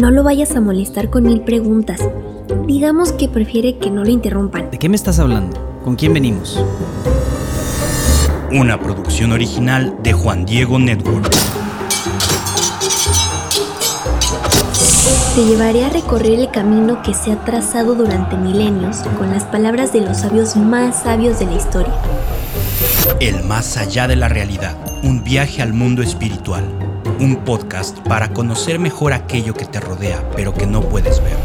No lo vayas a molestar con mil preguntas. Digamos que prefiere que no lo interrumpan. ¿De qué me estás hablando? ¿Con quién venimos? Una producción original de Juan Diego Network. Te llevaré a recorrer el camino que se ha trazado durante milenios con las palabras de los sabios más sabios de la historia. El más allá de la realidad, un viaje al mundo espiritual, un podcast para conocer mejor aquello que te rodea, pero que no puedes ver.